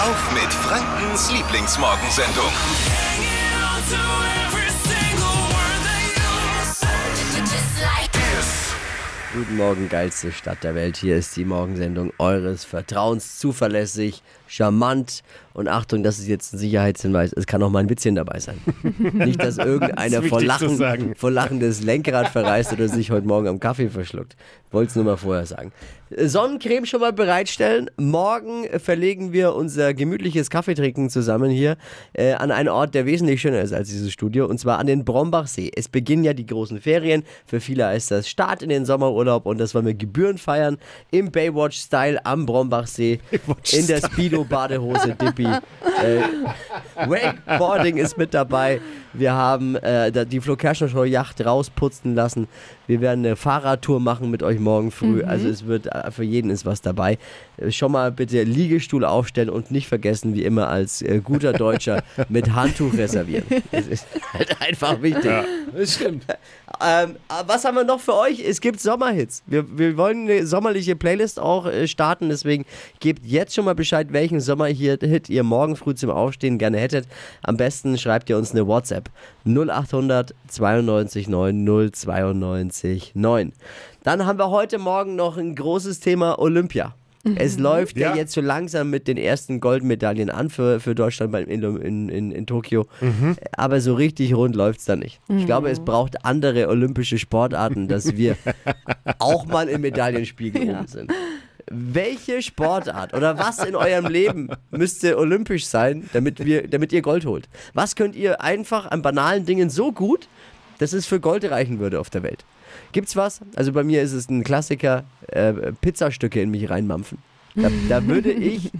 auf mit Frankens Lieblingsmorgensendung. Guten Morgen, geilste Stadt der Welt. Hier ist die Morgensendung eures Vertrauens. Zuverlässig, charmant und Achtung, das ist jetzt ein Sicherheitshinweis. Es kann auch mal ein Witzchen dabei sein. Nicht, dass irgendeiner vor wichtig zu Lachen, vor Lachen das Lenkrad verreißt oder sich heute Morgen am Kaffee verschluckt. Wollte es nur mal vorher sagen. Sonnencreme schon mal bereitstellen. Morgen verlegen wir unser gemütliches Kaffeetrinken zusammen hier äh, an einen Ort, der wesentlich schöner ist als dieses Studio, und zwar an den Brombachsee. Es beginnen ja die großen Ferien. Für viele heißt das Start in den Sommerurlaub und das wollen wir Gebühren feiern im Baywatch-Style am Brombachsee in der Speedo-Badehose Dippi. Äh, Wakeboarding ist mit dabei. Wir haben äh, die Flo Kerschner Show Yacht rausputzen lassen. Wir werden eine Fahrradtour machen mit euch morgen früh. Also es wird äh, für jeden ist was dabei. Äh, Schon mal bitte Liegestuhl aufstellen und nicht vergessen, wie immer als äh, guter Deutscher mit Handtuch reservieren. Das ist halt einfach wichtig. Das stimmt. Ähm, was haben wir noch für euch? Es gibt Sommerhits. Wir, wir wollen eine sommerliche Playlist auch äh, starten, deswegen gebt jetzt schon mal Bescheid, welchen Sommerhit ihr morgen früh zum Aufstehen gerne hättet. Am besten schreibt ihr uns eine WhatsApp 0800 92 9 092 9. Dann haben wir heute Morgen noch ein großes Thema Olympia. Es läuft ja. Ja. jetzt so langsam mit den ersten Goldmedaillen an für, für Deutschland beim- in, in, in, in Tokio. Aber so richtig rund läuft es da nicht. Ich glaube, es braucht andere olympische Sportarten, dass wir auch mal im Medaillenspiegel oben sind. Welche Sportart oder was in eurem Leben müsste olympisch sein, damit, wir, damit ihr Gold holt? Was könnt ihr einfach an banalen Dingen so gut, dass es für Gold reichen würde auf der Welt? Gibt's was? Also bei mir ist es ein Klassiker, äh, Pizzastücke in mich reinmampfen. Da, da würde ich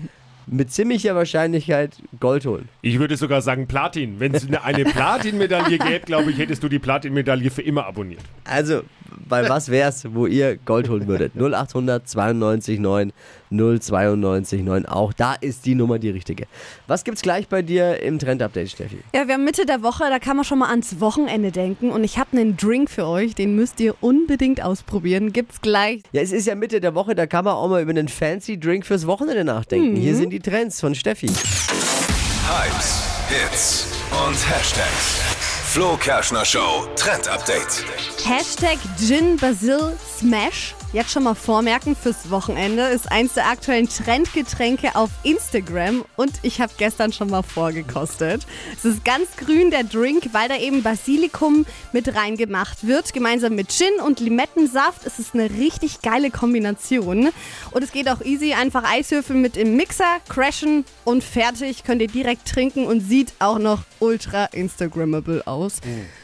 mit ziemlicher Wahrscheinlichkeit Gold holen. Ich würde sogar sagen Platin. Wenn es eine, eine Platin-Medaille gäbe, glaube ich, hättest du die Platin-Medaille für immer abonniert. Also, bei was wär's, wo ihr Gold holen würdet? 0800 92 9 092 9. Auch da ist die Nummer die richtige. Was gibt's gleich bei dir im Trend-Update, Steffi? Ja, wir haben Mitte der Woche, da kann man schon mal ans Wochenende denken. Und ich habe einen Drink für euch, den müsst ihr unbedingt ausprobieren. Gibt's gleich. Ja, es ist ja Mitte der Woche, da kann man auch mal über einen fancy Drink fürs Wochenende nachdenken. Hier sind die Trends von Steffi. Hypes, Hits und Hashtags. Flo Kerschner Show Trend Update. Hashtag Gin Basil Smash. Jetzt schon mal vormerken fürs Wochenende. Ist eins der aktuellen Trendgetränke auf Instagram. Und ich habe gestern schon mal vorgekostet. Es ist ganz grün, der Drink, weil da eben Basilikum mit reingemacht wird. Gemeinsam mit Gin und Limettensaft. Es ist eine richtig geile Kombination. Und es geht auch easy. Einfach Eiswürfel mit im Mixer, crashen und fertig. Könnt ihr direkt trinken und sieht auch noch ultra Instagrammable aus.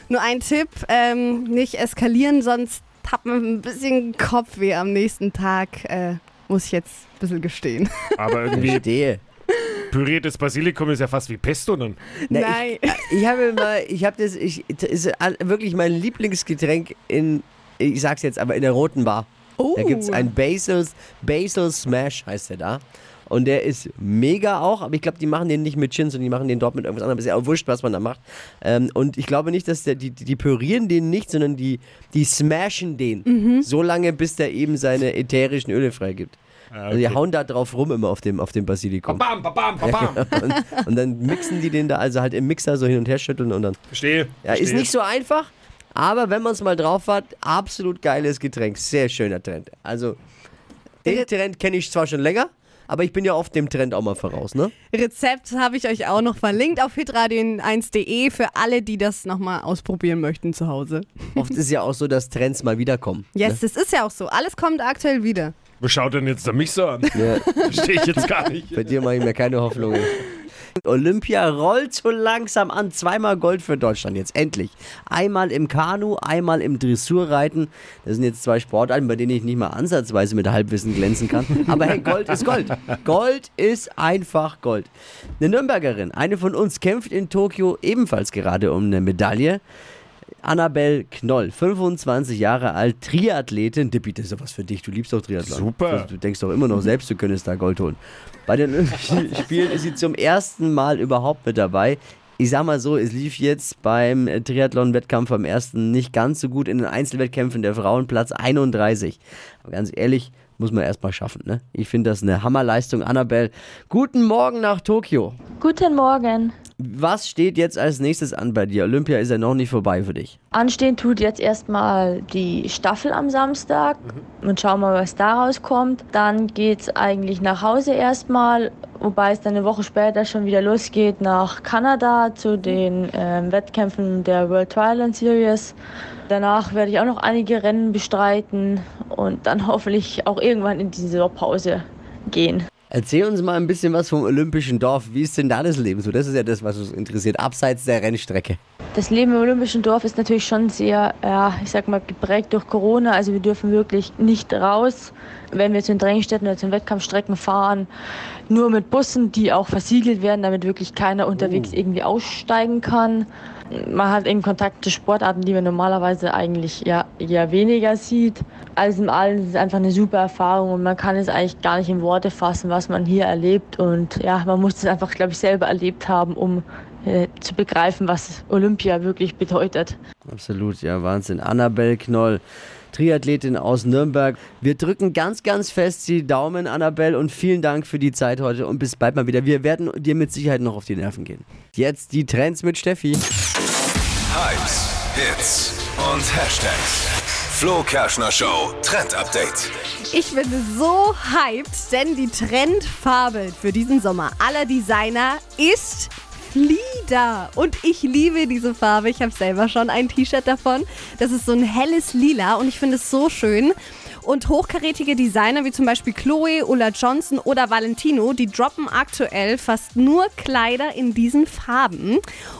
Nur ein Tipp, ähm, nicht eskalieren, sonst hat man ein bisschen Kopfweh am nächsten Tag. Äh, muss ich jetzt ein bisschen gestehen. Aber irgendwie Stehe. püriertes Basilikum ist ja fast wie Pesto dann. Na, Nein. Ich, ich habe mal, ich habe das, ich, das ist wirklich mein Lieblingsgetränk in, ich sag's jetzt, aber in der roten Bar. Oh. Da gibt's ein Basil, Basil Smash, heißt der da. Und der ist mega auch, aber ich glaube, die machen den nicht mit Gin, sondern die machen den dort mit irgendwas anderem. Ist ja auch wurscht, was man da macht. Ähm, und ich glaube nicht, dass der, die, die, die pürieren den nicht, sondern die, die smashen den. Mhm. So lange, bis der eben seine ätherischen Öle freigibt. Also die hauen da drauf rum immer auf dem, auf dem Basilikum. Bam, bam, bam, bam. und, und dann mixen die den da, also halt im Mixer so hin und her schütteln und dann. Verstehe. Ja, ist verstehe. nicht so einfach, aber wenn man es mal drauf hat, absolut geiles Getränk. Sehr schöner Trend. Also, den Trend kenne ich zwar schon länger, aber ich bin ja auf dem Trend auch mal voraus, ne? Rezept habe ich euch auch noch verlinkt auf hitradio1.de für alle, die das nochmal ausprobieren möchten zu Hause. Oft ist ja auch so, dass Trends mal wiederkommen. Yes, das ist ja auch so. Alles kommt aktuell wieder. Was schaut denn jetzt da mich so an? Ja, Verstehe ich jetzt gar nicht. bei dir mache ich mir keine Hoffnungen. Olympia rollt so langsam an. Zweimal Gold für Deutschland jetzt, endlich. Einmal im Kanu, einmal im Dressurreiten. Das sind jetzt zwei Sportarten, bei denen ich nicht mal ansatzweise mit Halbwissen glänzen kann. Aber hey, Gold ist Gold. Gold ist einfach Gold. Eine Nürnbergerin, eine von uns, kämpft in Tokio ebenfalls gerade um eine Medaille. Annabelle Knoll, 25 Jahre alt, Triathletin. Dippi, das ist doch was für dich. Du liebst doch Triathlon. Super. Du denkst doch immer noch selbst, du könntest da Gold holen. Bei den Olympischen Spielen ist sie zum ersten Mal überhaupt mit dabei. Ich sag mal so, es lief jetzt beim Triathlon-Wettkampf am ersten nicht ganz so gut in den Einzelwettkämpfen der Frauen, Platz 31. Aber ganz ehrlich, muss man erstmal schaffen. Ne? Ich finde das eine Hammerleistung, Annabelle. Guten Morgen nach Tokio. Guten Morgen. Was steht jetzt als nächstes an bei dir? Olympia ist ja noch nicht vorbei für dich. Anstehen tut jetzt erstmal die Staffel am Samstag und schauen mal, was daraus kommt. Dann geht's eigentlich nach Hause erstmal, wobei es dann eine Woche später schon wieder losgeht nach Kanada zu den ähm, Wettkämpfen der World Triathlon Series. Danach werde ich auch noch einige Rennen bestreiten und dann hoffentlich auch irgendwann in die Saisonpause gehen. Erzähl uns mal ein bisschen was vom Olympischen Dorf. Wie ist denn da das Leben so? Das ist ja das, was uns interessiert, abseits der Rennstrecke. Das Leben im Olympischen Dorf ist natürlich schon sehr, ja, ich sag mal, geprägt durch Corona. Also wir dürfen wirklich nicht raus. Wenn wir zu den Drängstätten oder zu den Wettkampfstrecken fahren, nur mit Bussen, die auch versiegelt werden, damit wirklich keiner unterwegs irgendwie aussteigen kann. Man hat eben Kontakt zu Sportarten, die man normalerweise eigentlich ja eher weniger sieht. Alles in allem ist es einfach eine super Erfahrung und man kann es eigentlich gar nicht in Worte fassen, was man hier erlebt. Und ja, man muss es einfach, glaube ich, selber erlebt haben, um äh, zu begreifen, was Olympia wirklich bedeutet. Absolut, ja, Wahnsinn. Annabelle Knoll, Triathletin aus Nürnberg. Wir drücken ganz, ganz fest die Daumen, Annabelle, und vielen Dank für die Zeit heute und bis bald mal wieder. Wir werden dir mit Sicherheit noch auf die Nerven gehen. Jetzt die Trends mit Steffi. Hits und Hashtags. Flo Kerschner Show Trend Update. Ich bin so hyped, denn die Trendfarbe für diesen Sommer aller Designer ist Flieder. Und ich liebe diese Farbe. Ich habe selber schon ein T-Shirt davon. Das ist so ein helles Lila und ich finde es so schön. Und hochkarätige Designer wie zum Beispiel Chloe, Ulla Johnson oder Valentino, die droppen aktuell fast nur Kleider in diesen Farben.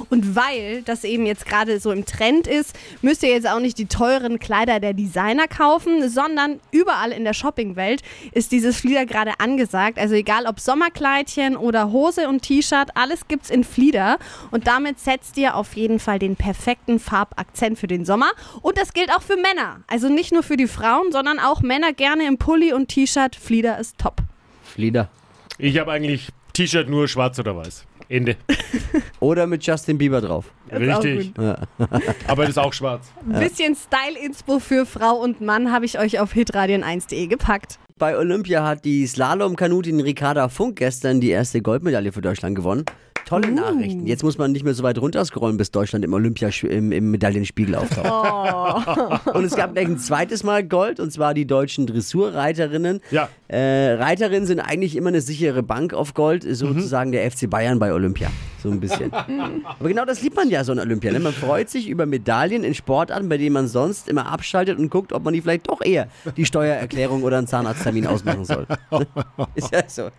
Und weil das eben jetzt gerade so im Trend ist, müsst ihr jetzt auch nicht die teuren Kleider der Designer kaufen, sondern überall in der Shoppingwelt ist dieses Flieder gerade angesagt. Also egal ob Sommerkleidchen oder Hose und T-Shirt, alles gibt's in Flieder. Und damit setzt ihr auf jeden Fall den perfekten Farbakzent für den Sommer. Und das gilt auch für Männer. Also nicht nur für die Frauen, sondern auch Männer gerne im Pulli und T-Shirt. Flieder ist top. Flieder. Ich habe eigentlich T-Shirt nur schwarz oder weiß. Ende. Oder mit Justin Bieber drauf. auch Richtig. Aber das ist auch schwarz. Ein bisschen Style-Inspo für Frau und Mann habe ich euch auf hitradion1.de gepackt. Bei Olympia hat die Slalom-Kanutin Ricarda Funk gestern die erste Goldmedaille für Deutschland gewonnen. Tolle Nachrichten. Jetzt muss man nicht mehr so weit runterscrollen, bis Deutschland im Olympia im, im Medaillenspiegel auftaucht. Und es gab gleich ein zweites Mal Gold, und zwar die deutschen Dressurreiterinnen. Ja. Äh, Reiterinnen sind eigentlich immer eine sichere Bank auf Gold, sozusagen der FC Bayern bei Olympia. So ein bisschen. Aber genau das liebt man ja so an Olympia. Ne? Man freut sich über Medaillen in Sportarten, bei denen man sonst immer abschaltet und guckt, ob man die vielleicht doch eher die Steuererklärung oder einen Zahnarzttermin ausmachen soll. Ist ja so.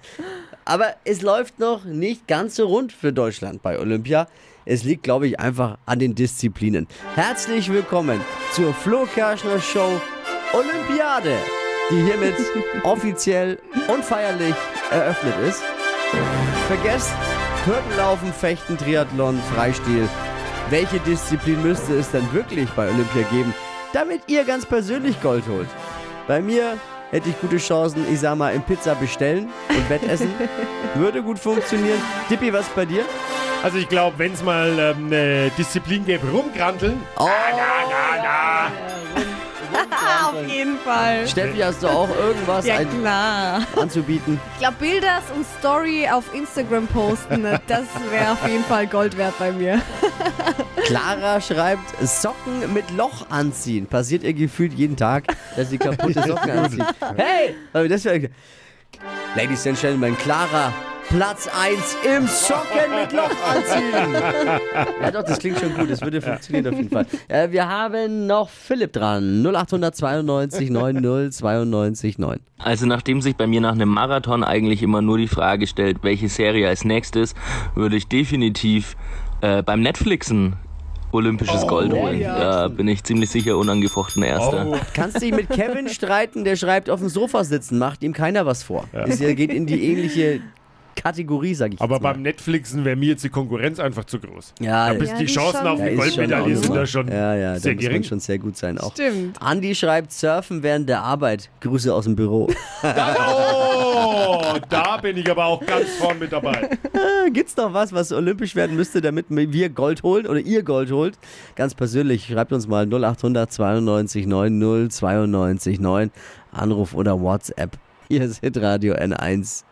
Aber es läuft noch nicht ganz so rund für Deutschland bei Olympia. Es liegt, glaube ich, einfach an den Disziplinen. Herzlich willkommen zur Flo Kerschner Show Olympiade, die hiermit offiziell und feierlich eröffnet ist. Vergesst Hürdenlaufen, Fechten, Triathlon, Freistil. Welche Disziplin müsste es dann wirklich bei Olympia geben, damit ihr ganz persönlich Gold holt? Bei mir hätte ich gute Chancen, ich sag mal, im Pizza bestellen und Wettessen. Würde gut funktionieren. Dippi, was bei dir? Also ich glaube, wenn es mal ähm, eine Disziplin gäbe, rumkranteln. Oh, Auf jeden Fall. Steffi, hast du auch irgendwas Ja, ein- klar. anzubieten? Ich glaube, Bilder und Story auf Instagram posten, ne, das wäre auf jeden Fall Gold wert bei mir. Clara schreibt, Socken mit Loch anziehen. Passiert ihr gefühlt jeden Tag, dass sie kaputte Socken anzieht. Hey! Aber das wär, Ladies and Gentlemen, Clara, Platz 1 im Socken mit Loch anziehen. Ja doch, das klingt schon gut. Das würde funktionieren auf jeden Fall. Äh, wir haben noch Philipp dran. 0892 90 92 9. Also nachdem sich bei mir nach einem Marathon eigentlich immer nur die Frage stellt, welche Serie als nächstes, würde ich definitiv äh, beim Netflixen olympisches Gold holen. Da bin ich ziemlich sicher unangefochten Erster. Oh, Kannst dich mit Kevin streiten, der schreibt, auf dem Sofa sitzen, macht ihm keiner was vor. Ja, geht in die ähnliche Kategorie, sage ich Aber beim Netflixen wäre mir jetzt die Konkurrenz einfach zu groß. Ja, da bist Ja, die die Chancen auf die Goldmedaille sind da schon ja, ja, sehr da muss man gering. schon sehr gut sein auch. Stimmt. Andi schreibt, surfen während der Arbeit. Grüße aus dem Büro. Oh, da bin ich aber auch ganz vorn mit dabei. Gibt's noch was, was olympisch werden müsste, damit wir Gold holen oder ihr Gold holt? Ganz persönlich, schreibt uns mal 0800 92 90 92 9 Anruf oder WhatsApp. Hier ist Hitradio N1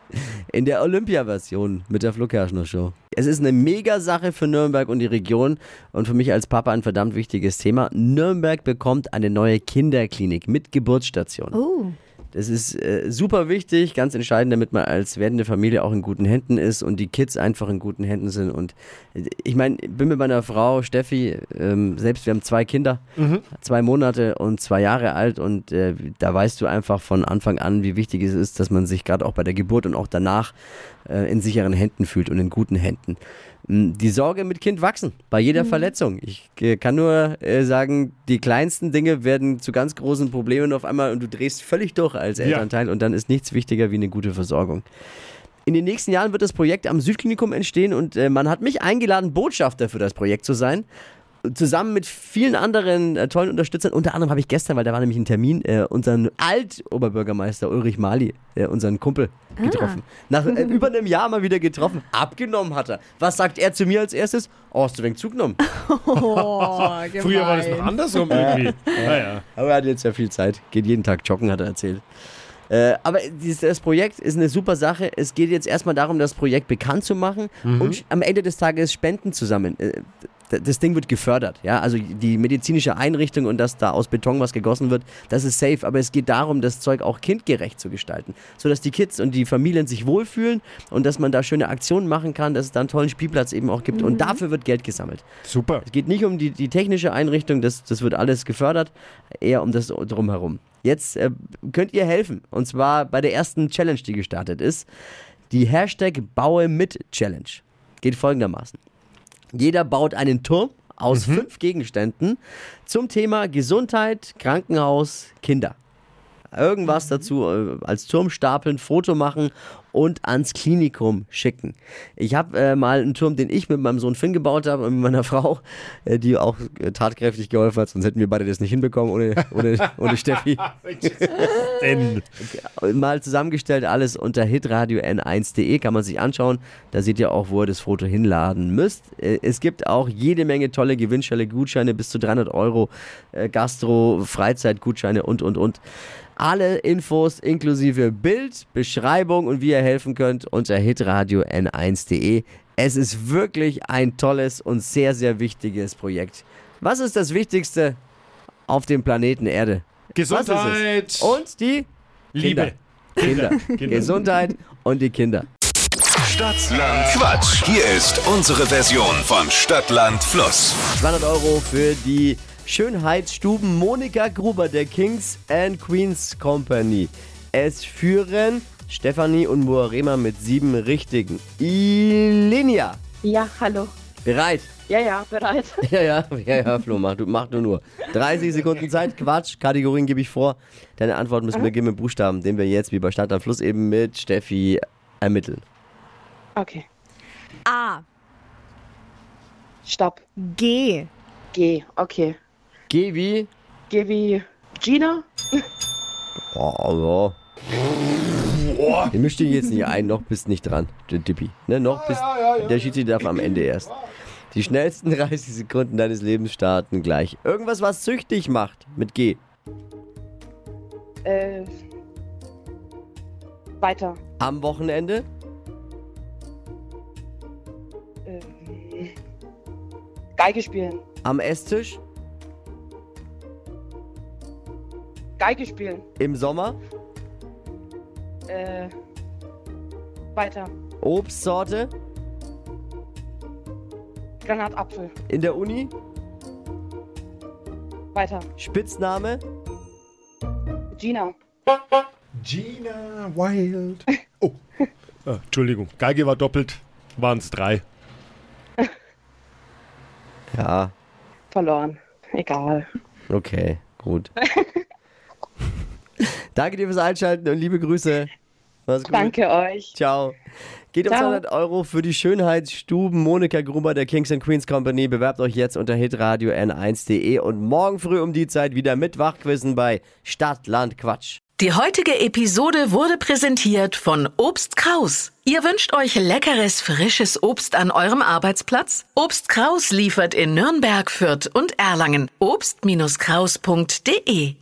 in der Olympia-Version mit der Flo Kerschner Show. Es ist eine Mega-Sache für Nürnberg und die Region und für mich als Papa ein verdammt wichtiges Thema. Nürnberg bekommt eine neue Kinderklinik mit Geburtsstation. Oh. Das ist äh, super wichtig, ganz entscheidend, damit man als werdende Familie auch in guten Händen ist und die Kids einfach in guten Händen sind. Und äh, ich meine, ich bin mit meiner Frau Steffi, ähm, selbst wir haben zwei Kinder, zwei Monate und zwei Jahre alt und äh, da weißt du einfach von Anfang an, wie wichtig es ist, dass man sich gerade auch bei der Geburt und auch danach äh, in sicheren Händen fühlt und in guten Händen. Die Sorge mit Kind wachsen bei jeder Verletzung. Ich äh, kann nur äh, sagen, die kleinsten Dinge werden zu ganz großen Problemen auf einmal und du drehst völlig durch als Elternteil und dann ist nichts wichtiger wie eine gute Versorgung. In den nächsten Jahren wird das Projekt am Südklinikum entstehen und äh, man hat mich eingeladen, Botschafter für das Projekt zu sein. Zusammen mit vielen anderen äh, tollen Unterstützern. Unter anderem habe ich gestern, weil da war nämlich ein Termin, äh, unseren Alt-Oberbürgermeister Ulrich Mali, äh, unseren Kumpel, getroffen. Nach äh, über einem Jahr mal wieder getroffen. Abgenommen hat er. Was sagt er zu mir als erstes? Oh, hast du wenig zugenommen? Oh, Früher war das noch andersrum irgendwie. Naja. Aber er hat jetzt ja viel Zeit. Geht jeden Tag joggen, hat er erzählt. Äh, aber dieses, das Projekt ist eine super Sache. Es geht jetzt erstmal darum, das Projekt bekannt zu machen und am Ende des Tages Spenden zusammen. Äh, d- das Ding wird gefördert, ja. Also die medizinische Einrichtung und dass da aus Beton was gegossen wird, das ist safe. Aber es geht darum, das Zeug auch kindgerecht zu gestalten, sodass die Kids und die Familien sich wohlfühlen und dass man da schöne Aktionen machen kann, dass es da einen tollen Spielplatz eben auch gibt. Und dafür wird Geld gesammelt. Super. Es geht nicht um die, die technische Einrichtung, das, das wird alles gefördert, eher um das drumherum. Jetzt äh, könnt ihr helfen, und zwar bei der ersten Challenge, die gestartet ist. Die Hashtag Baue mit Challenge geht folgendermaßen. Jeder baut einen Turm aus fünf Gegenständen zum Thema Gesundheit, Krankenhaus, Kinder. Irgendwas dazu äh, als Turm stapeln, Foto machen und ans Klinikum schicken. Ich habe äh, mal einen Turm, den ich mit meinem Sohn Finn gebaut habe und mit meiner Frau, äh, die auch äh, tatkräftig geholfen hat, sonst hätten wir beide das nicht hinbekommen ohne, ohne, ohne Steffi. Denn Mal zusammengestellt, alles unter hitradio n1.de kann man sich anschauen. Da seht ihr auch, wo ihr das Foto hinladen müsst. Äh, Es gibt auch jede Menge tolle Gewinnstelle, Gutscheine bis zu 300 Euro, äh, Gastro, Freizeitgutscheine und, und, und. Alle Infos inklusive Bild, Beschreibung und wie ihr helfen könnt unter hitradio n1.de. Es ist wirklich ein tolles und sehr, sehr wichtiges Projekt. Was ist das Wichtigste auf dem Planeten Erde? Gesundheit. Und die Liebe. Kinder. Kinder. Gesundheit und die Kinder. Stadtland Quatsch. Hier ist unsere Version von Stadtland Fluss. 200 Euro für die Schönheitsstuben Monika Gruber der Kings and Queens Company. Es führen Stefanie und Moarema mit sieben richtigen. Ilinia, Ja, hallo. bereit? Ja, ja, bereit. Ja, ja, ja, ja, Flo, mach du, mach du nur. 30 Sekunden Zeit, Quatsch, Kategorien gebe ich vor. Deine Antwort müssen beginnen mit Buchstaben, den wir jetzt wie bei Stadt am Fluss eben mit Steffi ermitteln. Okay. A. Stopp. G. G. Okay. Geh wie? Geh wie Gina. Oh, ja. Den mischt ihn jetzt nicht ein, noch bist nicht dran, der Dippi. Ne, noch bist, der Schiedsrichter darf am Ende erst. Die schnellsten 30 Sekunden deines Lebens starten gleich. Irgendwas, was süchtig macht, mit G. Äh. Weiter. Am Wochenende, Ähm, Geige spielen. am Esstisch, Geige spielen. im Sommer, Äh. Weiter. Obstsorte, Granatapfel. in der Uni, Weiter. Spitzname, Gina. Gina Wild. Oh. Ah, Entschuldigung, Geige war doppelt, waren es drei. ja, Verloren. Egal. okay, gut. Danke dir fürs Einschalten und liebe Grüße. Mach's gut. Danke euch. Ciao. Geht um Ciao. 200 Euro für die Schönheitsstuben Monika Gruber der Kings and Queens Company. Bewerbt euch jetzt unter hitradio n1.de und morgen früh um die Zeit wieder mit Wachquissen bei Stadt, Land, Quatsch. Die heutige Episode wurde präsentiert von Obst Kraus. Ihr wünscht euch leckeres, frisches Obst an eurem Arbeitsplatz? Obst Kraus liefert in Nürnberg, Fürth und Erlangen. Obst-Kraus.de